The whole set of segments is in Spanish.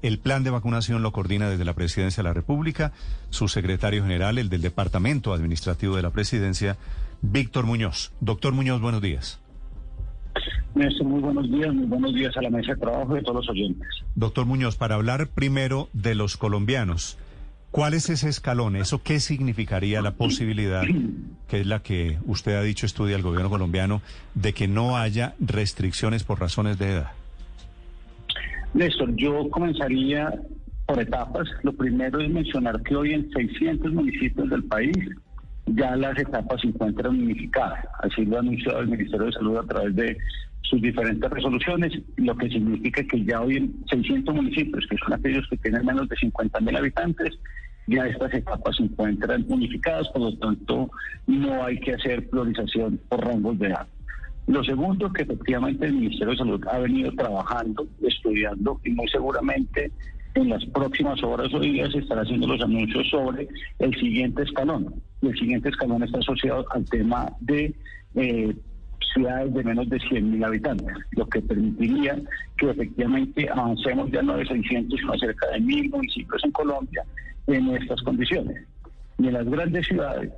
El plan de vacunación lo coordina desde la Presidencia de la República su secretario general, el del Departamento Administrativo de la Presidencia, Víctor Muñoz. Doctor Muñoz, buenos días. Néstor, muy buenos días, muy buenos días a la mesa de trabajo de todos los oyentes. Doctor Muñoz, para hablar primero de los colombianos, ¿cuál es ese escalón? ¿Eso qué significaría la posibilidad, que es la que usted ha dicho estudia el gobierno colombiano, de que no haya restricciones por razones de edad? Néstor, yo comenzaría por etapas. Lo primero es mencionar que hoy en 600 municipios del país ya las etapas se encuentran unificadas. Así lo ha anunciado el Ministerio de Salud a través de sus diferentes resoluciones, lo que significa que ya hoy en 600 municipios, que son aquellos que tienen menos de 50 mil habitantes, ya estas etapas se encuentran unificadas, por lo tanto no hay que hacer priorización por rangos de edad. Lo segundo, que efectivamente el Ministerio de Salud ha venido trabajando, estudiando y muy seguramente en las próximas horas o días estará haciendo los anuncios sobre el siguiente escalón. Y el siguiente escalón está asociado al tema de eh, ciudades de menos de 100.000 habitantes, lo que permitiría que efectivamente avancemos ya no de 600, sino cerca de mil municipios en Colombia en estas condiciones. Y en las grandes ciudades,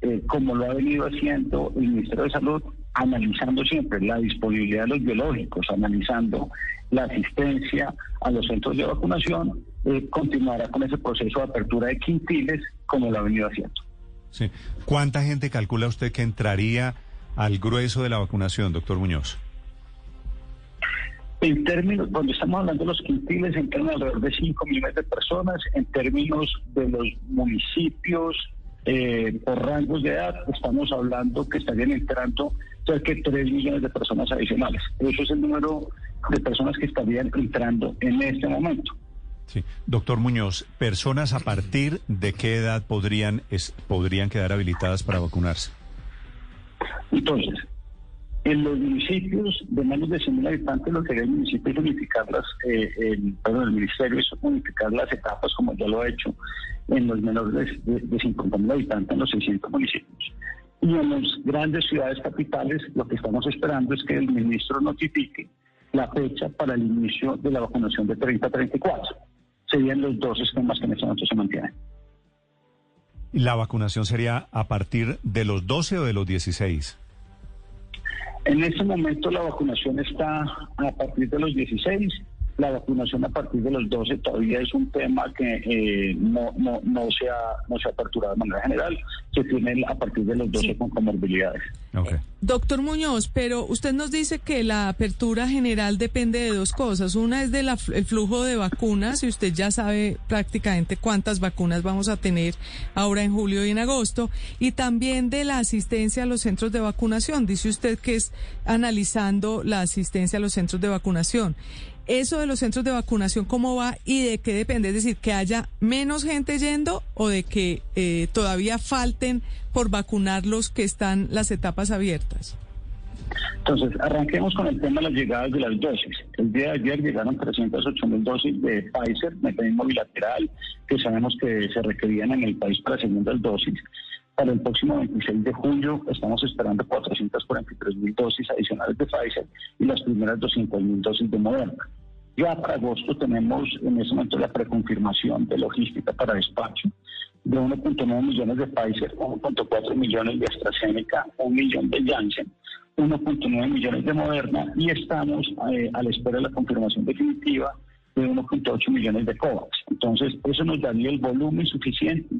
eh, como lo ha venido haciendo el Ministerio de Salud, analizando siempre la disponibilidad de los biológicos, analizando la asistencia a los centros de vacunación, eh, continuará con ese proceso de apertura de quintiles como lo ha venido haciendo. Sí. ¿Cuánta gente calcula usted que entraría al grueso de la vacunación, doctor Muñoz? En términos, cuando estamos hablando de los quintiles, entran alrededor de 5 millones de personas. En términos de los municipios, eh, por rangos de edad, estamos hablando que estarían entrando cerca de 3 millones de personas adicionales. Eso es el número de personas que estarían entrando en este momento. Sí. Doctor Muñoz, ¿personas a partir de qué edad podrían, podrían quedar habilitadas para vacunarse? Entonces, en los municipios de menos de 100.000 habitantes, lo que haría el municipio es unificar eh, el, perdón, el ministerio es unificar las etapas, como ya lo ha hecho en los menores de, de 50.000 habitantes, en los 600 municipios. Y en las grandes ciudades capitales, lo que estamos esperando es que el ministro notifique la fecha para el inicio de la vacunación de 30 a 34. Serían los dos esquemas que en este momento se mantienen. ¿La vacunación sería a partir de los 12 o de los 16? En este momento la vacunación está a partir de los 16 la vacunación a partir de los 12 todavía es un tema que eh, no, no, no, se ha, no se ha aperturado de manera general, se tiene a partir de los 12 con comorbilidades. Doctor Muñoz, pero usted nos dice que la apertura general depende de dos cosas. Una es del flujo de vacunas, y usted ya sabe prácticamente cuántas vacunas vamos a tener ahora en julio y en agosto, y también de la asistencia a los centros de vacunación. Dice usted que es analizando la asistencia a los centros de vacunación eso de los centros de vacunación, ¿cómo va y de qué depende? Es decir, que haya menos gente yendo o de que eh, todavía falten por vacunar los que están las etapas abiertas. Entonces, arranquemos con el tema de las llegadas de las dosis. El día de ayer llegaron 308 mil dosis de Pfizer, mecanismo bilateral, que sabemos que se requerían en el país para segundas dosis. Para el próximo 26 de julio estamos esperando 443 mil dosis adicionales de Pfizer y las primeras 200 mil dosis de Moderna. Ya para agosto tenemos en ese momento la preconfirmación de logística para despacho de 1.9 millones de Pfizer, 1.4 millones de AstraZeneca, 1 millón de Janssen, 1.9 millones de Moderna y estamos eh, a la espera de la confirmación definitiva de 1.8 millones de COVAX. Entonces, eso nos daría el volumen suficiente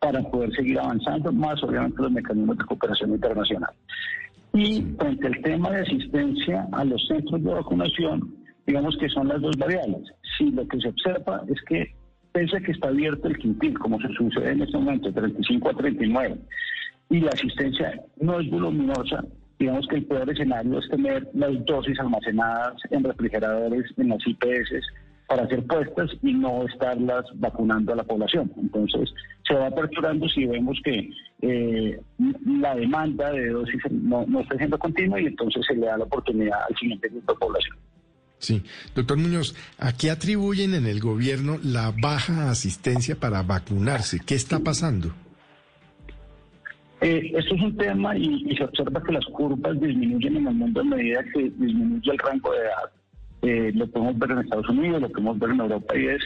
para poder seguir avanzando, más obviamente los mecanismos de cooperación internacional. Y frente al tema de asistencia a los centros de vacunación, digamos que son las dos variables. Si lo que se observa es que pese a que está abierto el quintil, como se sucede en este momento, 35 a 39, y la asistencia no es voluminosa, digamos que el peor escenario es tener las dosis almacenadas en refrigeradores, en las IPS, para hacer puestas y no estarlas vacunando a la población. Entonces, se va aperturando si vemos que eh, la demanda de dosis no, no está siendo continua y entonces se le da la oportunidad al siguiente grupo de población. Sí, doctor Muñoz, ¿a qué atribuyen en el gobierno la baja asistencia para vacunarse? ¿Qué está pasando? Eh, esto es un tema y, se observa que las curvas disminuyen en el mundo a medida que disminuye el rango de edad eh, lo podemos ver en Estados Unidos, lo podemos ver en Europa, y es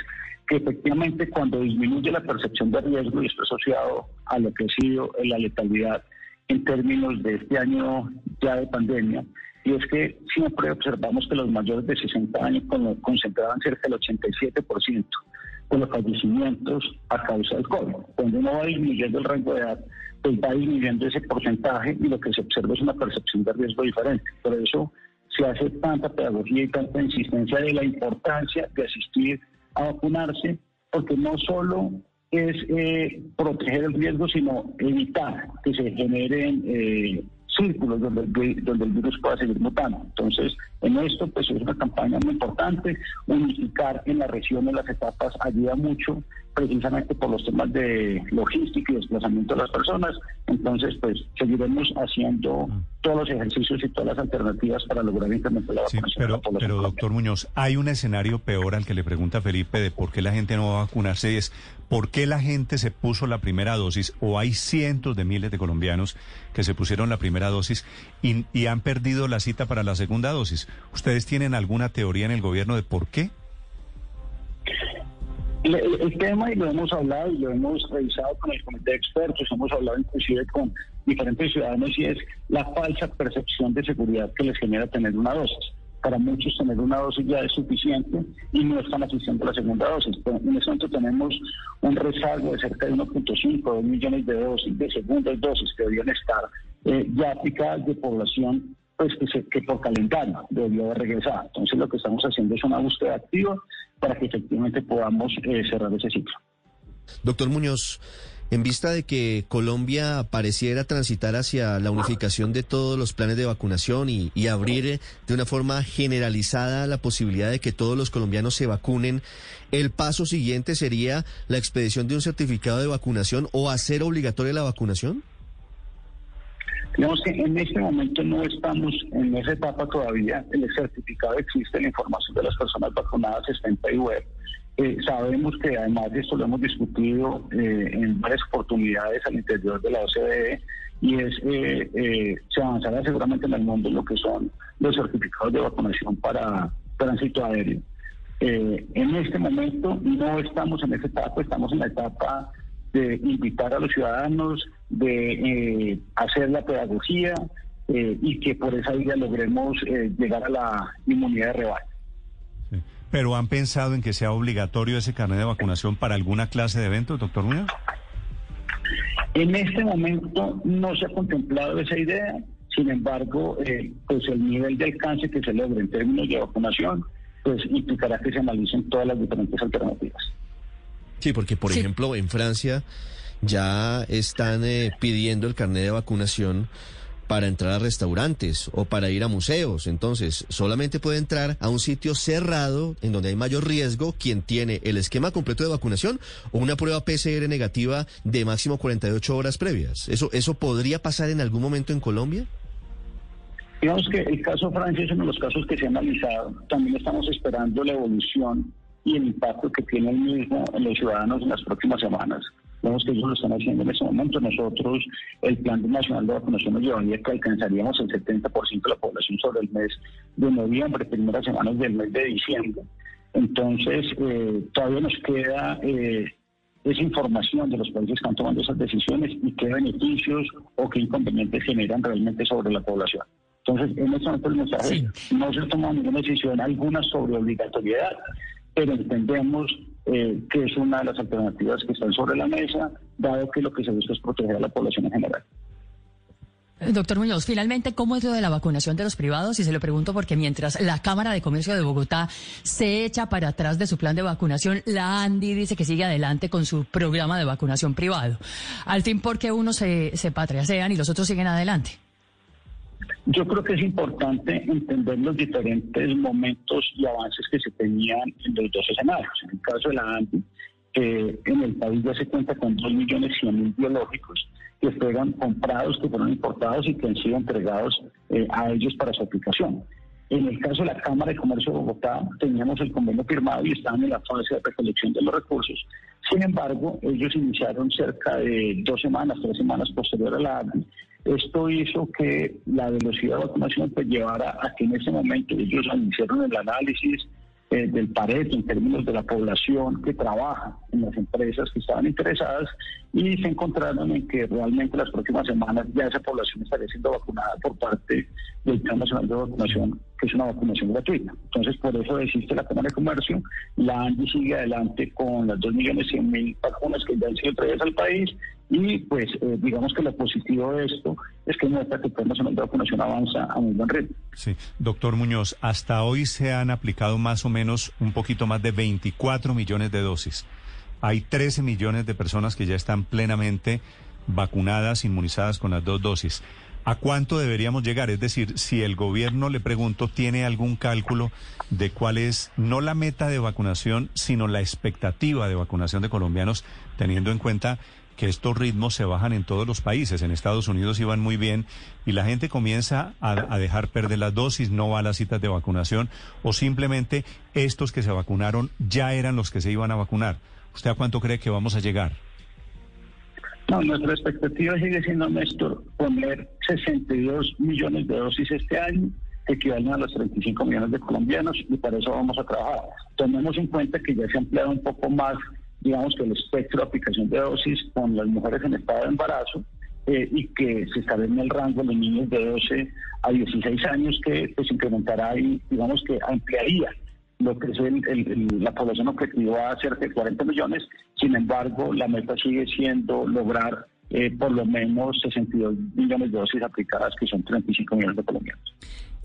que efectivamente cuando disminuye la percepción de riesgo y está asociado a lo que ha sido la letalidad en términos de este año ya de pandemia, y es que siempre observamos que los mayores de 60 años concentraban cerca del 87% de los fallecimientos a causa del COVID. Cuando uno va disminuyendo el rango de edad, pues va disminuyendo ese porcentaje y lo que se observa es una percepción de riesgo diferente. Por eso se hace tanta pedagogía y tanta insistencia de la importancia de asistir a vacunarse, porque no solo es eh, proteger el riesgo, sino evitar que se generen eh, círculos donde el, donde el virus pueda seguir mutando. Entonces, en esto, pues es una campaña muy importante. Unificar en la región, en las etapas, ayuda mucho, precisamente por los temas de logística y desplazamiento de las personas. Entonces, pues seguiremos haciendo todos los ejercicios y todas las alternativas para lograr incrementar la vacunación. pero, pero doctor Muñoz, hay un escenario peor al que le pregunta Felipe de por qué la gente no va a vacunarse y es por qué la gente se puso la primera dosis o hay cientos de miles de colombianos que se pusieron la primera dosis y, y han perdido la cita para la segunda dosis. ¿Ustedes tienen alguna teoría en el gobierno de por qué? El, tema, y lo hemos hablado y lo hemos revisado con el comité de expertos, hemos hablado inclusive con diferentes ciudadanos, y es la falsa percepción de seguridad que les genera tener una dosis. Para muchos tener una dosis ya es suficiente y no están asistiendo a la segunda dosis. En este momento tenemos un rezago de cerca de 1.5, 2 millones de dosis de segundas dosis que deberían estar eh, ya aplicadas de población pues que, que por calendario debió haber regresado. Entonces lo que estamos haciendo es una búsqueda activa para que efectivamente podamos eh, cerrar ese ciclo. Doctor Muñoz, en vista de que Colombia pareciera transitar hacia la unificación de todos los planes de vacunación y, abrir eh, de una forma generalizada la posibilidad de que todos los colombianos se vacunen, el paso siguiente sería la expedición de un certificado de vacunación o hacer obligatoria la vacunación? Digamos que en este momento no estamos en esa etapa todavía. El certificado existe, la información de las personas vacunadas está en PayWeb. Eh, sabemos que además de esto lo hemos discutido eh, en varias oportunidades al interior de la OCDE y es eh, eh, se avanzará seguramente en el mundo lo que son los certificados de vacunación para tránsito aéreo. en este momento no estamos en esa etapa, estamos en la etapa de invitar a los ciudadanos, de eh, hacer la pedagogía eh, y que por esa vía logremos eh, llegar a la inmunidad de rebaño. ¿Pero han pensado en que sea obligatorio ese carnet de vacunación para alguna clase de evento, doctor Muñoz? En este momento no se ha contemplado esa idea, sin embargo, pues el nivel de alcance que se logre en términos de vacunación, pues implicará que se analicen todas las diferentes alternativas. Sí, porque por ejemplo en Francia ya están eh, pidiendo el carnet de vacunación para entrar a restaurantes o para ir a museos. Entonces, solamente puede entrar a un sitio cerrado en donde hay mayor riesgo quien tiene el esquema completo de vacunación o una prueba PCR negativa de máximo 48 horas previas. ¿Eso, eso podría pasar en algún momento en Colombia? Digamos que el caso Francia es uno de los casos que se ha analizado. También estamos esperando la evolución y el impacto que tiene el mismo en los ciudadanos en las próximas semanas. Vemos que ellos lo están haciendo en ese momento. Nosotros, el Plan Nacional de Vacunación nos llevaría que alcanzaríamos el 70% de la población sobre el mes de noviembre, primeras semanas del mes de diciembre. Entonces, eh, todavía nos queda eh, esa información de los países que están tomando esas decisiones y qué beneficios o qué inconvenientes generan realmente sobre la población. Entonces, en este momento el mensaje no se toma ninguna decisión alguna sobre obligatoriedad, pero entendemos eh, que es una de las alternativas que están sobre la mesa, dado que lo que se busca es proteger a la población en general. Eh, doctor Muñoz, finalmente, ¿cómo es lo de la vacunación de los privados? Y se lo pregunto porque mientras la Cámara de Comercio de Bogotá se echa para atrás de su plan de vacunación, la ANDI dice que sigue adelante con su programa de vacunación privado. Al fin, ¿por qué unos se, se patriasean y los otros siguen adelante? Yo creo que es importante entender los diferentes momentos y avances que se tenían en los dos escenarios. En el caso de la ANDI, en el país ya se cuenta con 2 millones mil biológicos que fueron comprados, que fueron importados y que han sido entregados eh, a ellos para su aplicación. En el caso de la Cámara de Comercio de Bogotá, teníamos el convenio firmado y estaban en la fase de recolección de los recursos. Sin embargo, ellos iniciaron cerca de dos semanas, tres semanas posterior a la Esto hizo que la velocidad de vacunación pues, llevara a que en ese momento ellos iniciaron el análisis, eh, del Pareto en términos de la población que trabaja en las empresas que estaban interesadas y se encontraron en que realmente las próximas semanas ya esa población estaría siendo vacunada por parte del Plan Nacional de Vacunación, que es una vacunación gratuita. Entonces, por eso existe la Cámara de Comercio. La ANDI sigue adelante con las 2.100.000 vacunas que ya han sido traídas al país y pues eh, digamos que lo positivo de esto es que nuestra el Nacional de Vacunación avanza a muy buen ritmo. Sí, doctor Muñoz, hasta hoy se han aplicado más o menos un poquito más de 24 millones de dosis. Hay 13 millones de personas que ya están plenamente vacunadas, inmunizadas con las dos dosis. ¿A cuánto deberíamos llegar? Es decir, si el gobierno, le pregunto, tiene algún cálculo de cuál es no la meta de vacunación, sino la expectativa de vacunación de colombianos, teniendo en cuenta que estos ritmos se bajan en todos los países. En Estados Unidos iban muy bien y la gente comienza a, dejar perder las dosis, no va a las citas de vacunación o simplemente estos que se vacunaron ya eran los que se iban a vacunar. ¿Usted a cuánto cree que vamos a llegar? No, nuestra expectativa sigue siendo, Néstor, poner 62 millones de dosis este año, que equivalen a los 35 millones de colombianos, y para eso vamos a trabajar. Tomemos en cuenta que ya se ha ampliado un poco más digamos que el espectro de aplicación de dosis con las mujeres en estado de embarazo eh, y que se estará en el rango de niños de 12 a 16 años que pues incrementará y digamos que ampliaría lo que es la población objetiva a cerca de 40 millones. Sin embargo, la meta sigue siendo lograr eh, por lo menos 62 millones de dosis aplicadas, que son 35 millones de colombianos.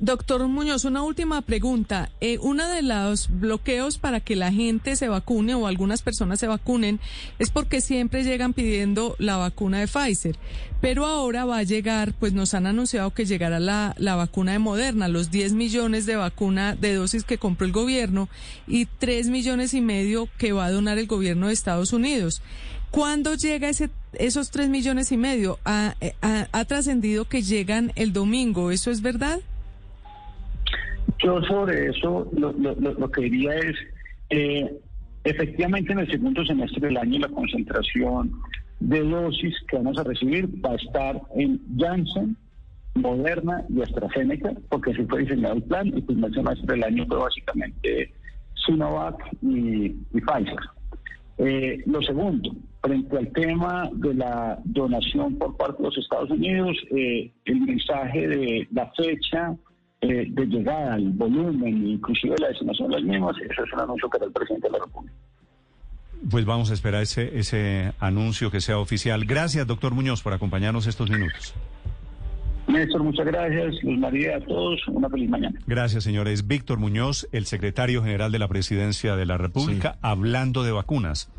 Doctor Muñoz, una última pregunta. Eh, uno de los bloqueos para que la gente se vacune o algunas personas se vacunen es porque siempre llegan pidiendo la vacuna de Pfizer. Pero ahora va a llegar, pues nos han anunciado que llegará la, la vacuna de Moderna, los 10 millones de vacuna de dosis que compró el gobierno y 3 millones y medio que va a donar el gobierno de Estados Unidos. ¿Cuándo llega ese, esos 3 millones y medio? Ha, ha trascendido que llegan el domingo, ¿eso es verdad? Yo sobre eso lo, que diría es, eh, efectivamente en el segundo semestre del año la concentración de dosis que vamos a recibir va a estar en Janssen, Moderna y AstraZeneca, porque así fue diseñado el plan y el primer semestre del año fue básicamente Sinovac y, Pfizer. Eh, lo segundo, frente al tema de la donación por parte de los Estados Unidos, eh, el mensaje de la fecha eh, de llegada al volumen, inclusive la designación de las mismas, eso es un anuncio que da el presidente de la República. Pues vamos a esperar ese, ese anuncio que sea oficial. Gracias, doctor Muñoz, por acompañarnos estos minutos. Néstor, muchas gracias. Luz María, a todos, una feliz mañana. Gracias, señores. Víctor Muñoz, el secretario general de la Presidencia de la República, hablando de vacunas.